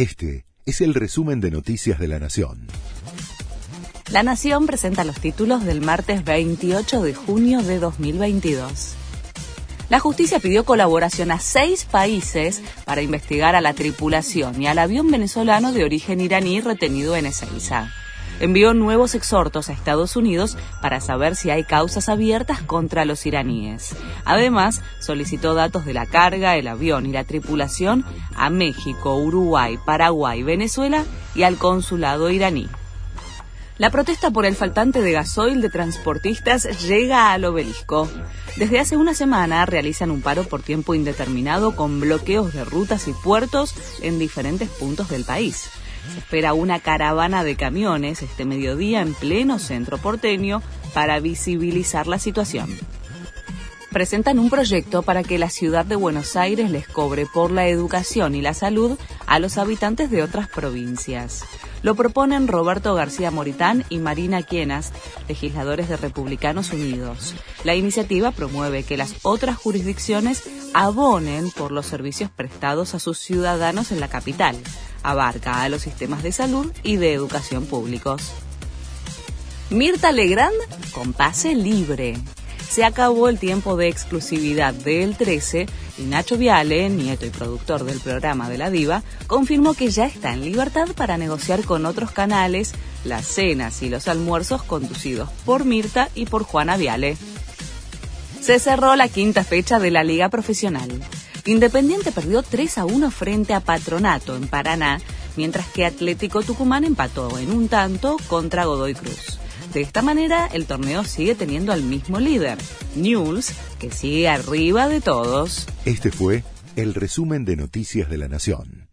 Este es el resumen de Noticias de la Nación. La Nación presenta los títulos del martes 28 de junio de 2022. La justicia pidió colaboración a seis países para investigar a la tripulación y al avión venezolano de origen iraní retenido en Ezeiza envió nuevos exhortos a Estados Unidos para saber si hay causas abiertas contra los iraníes. Además, solicitó datos de la carga, el avión y la tripulación a México, Uruguay, Paraguay, Venezuela y al consulado iraní. La protesta por el faltante de gasoil de transportistas llega al obelisco. Desde hace una semana realizan un paro por tiempo indeterminado con bloqueos de rutas y puertos en diferentes puntos del país. Se espera una caravana de camiones este mediodía en pleno centro porteño para visibilizar la situación. Presentan un proyecto para que la ciudad de Buenos Aires les cobre por la educación y la salud a los habitantes de otras provincias. Lo proponen Roberto García Moritán y Marina Quienas, legisladores de Republicanos Unidos. La iniciativa promueve que las otras jurisdicciones abonen por los servicios prestados a sus ciudadanos en la capital. Abarca a los sistemas de salud y de educación públicos. Mirta Legrand con pase libre se acabó el tiempo de exclusividad del 13 y Nacho Viale, nieto y productor del programa de la diva, confirmó que ya está en libertad para negociar con otros canales las cenas y los almuerzos conducidos por Mirta y por Juana Viale. Se cerró la quinta fecha de la Liga Profesional. Independiente perdió 3 a 1 frente a Patronato en Paraná, mientras que Atlético Tucumán empató en un tanto contra Godoy Cruz. De esta manera, el torneo sigue teniendo al mismo líder, News, que sigue arriba de todos. Este fue el resumen de Noticias de la Nación.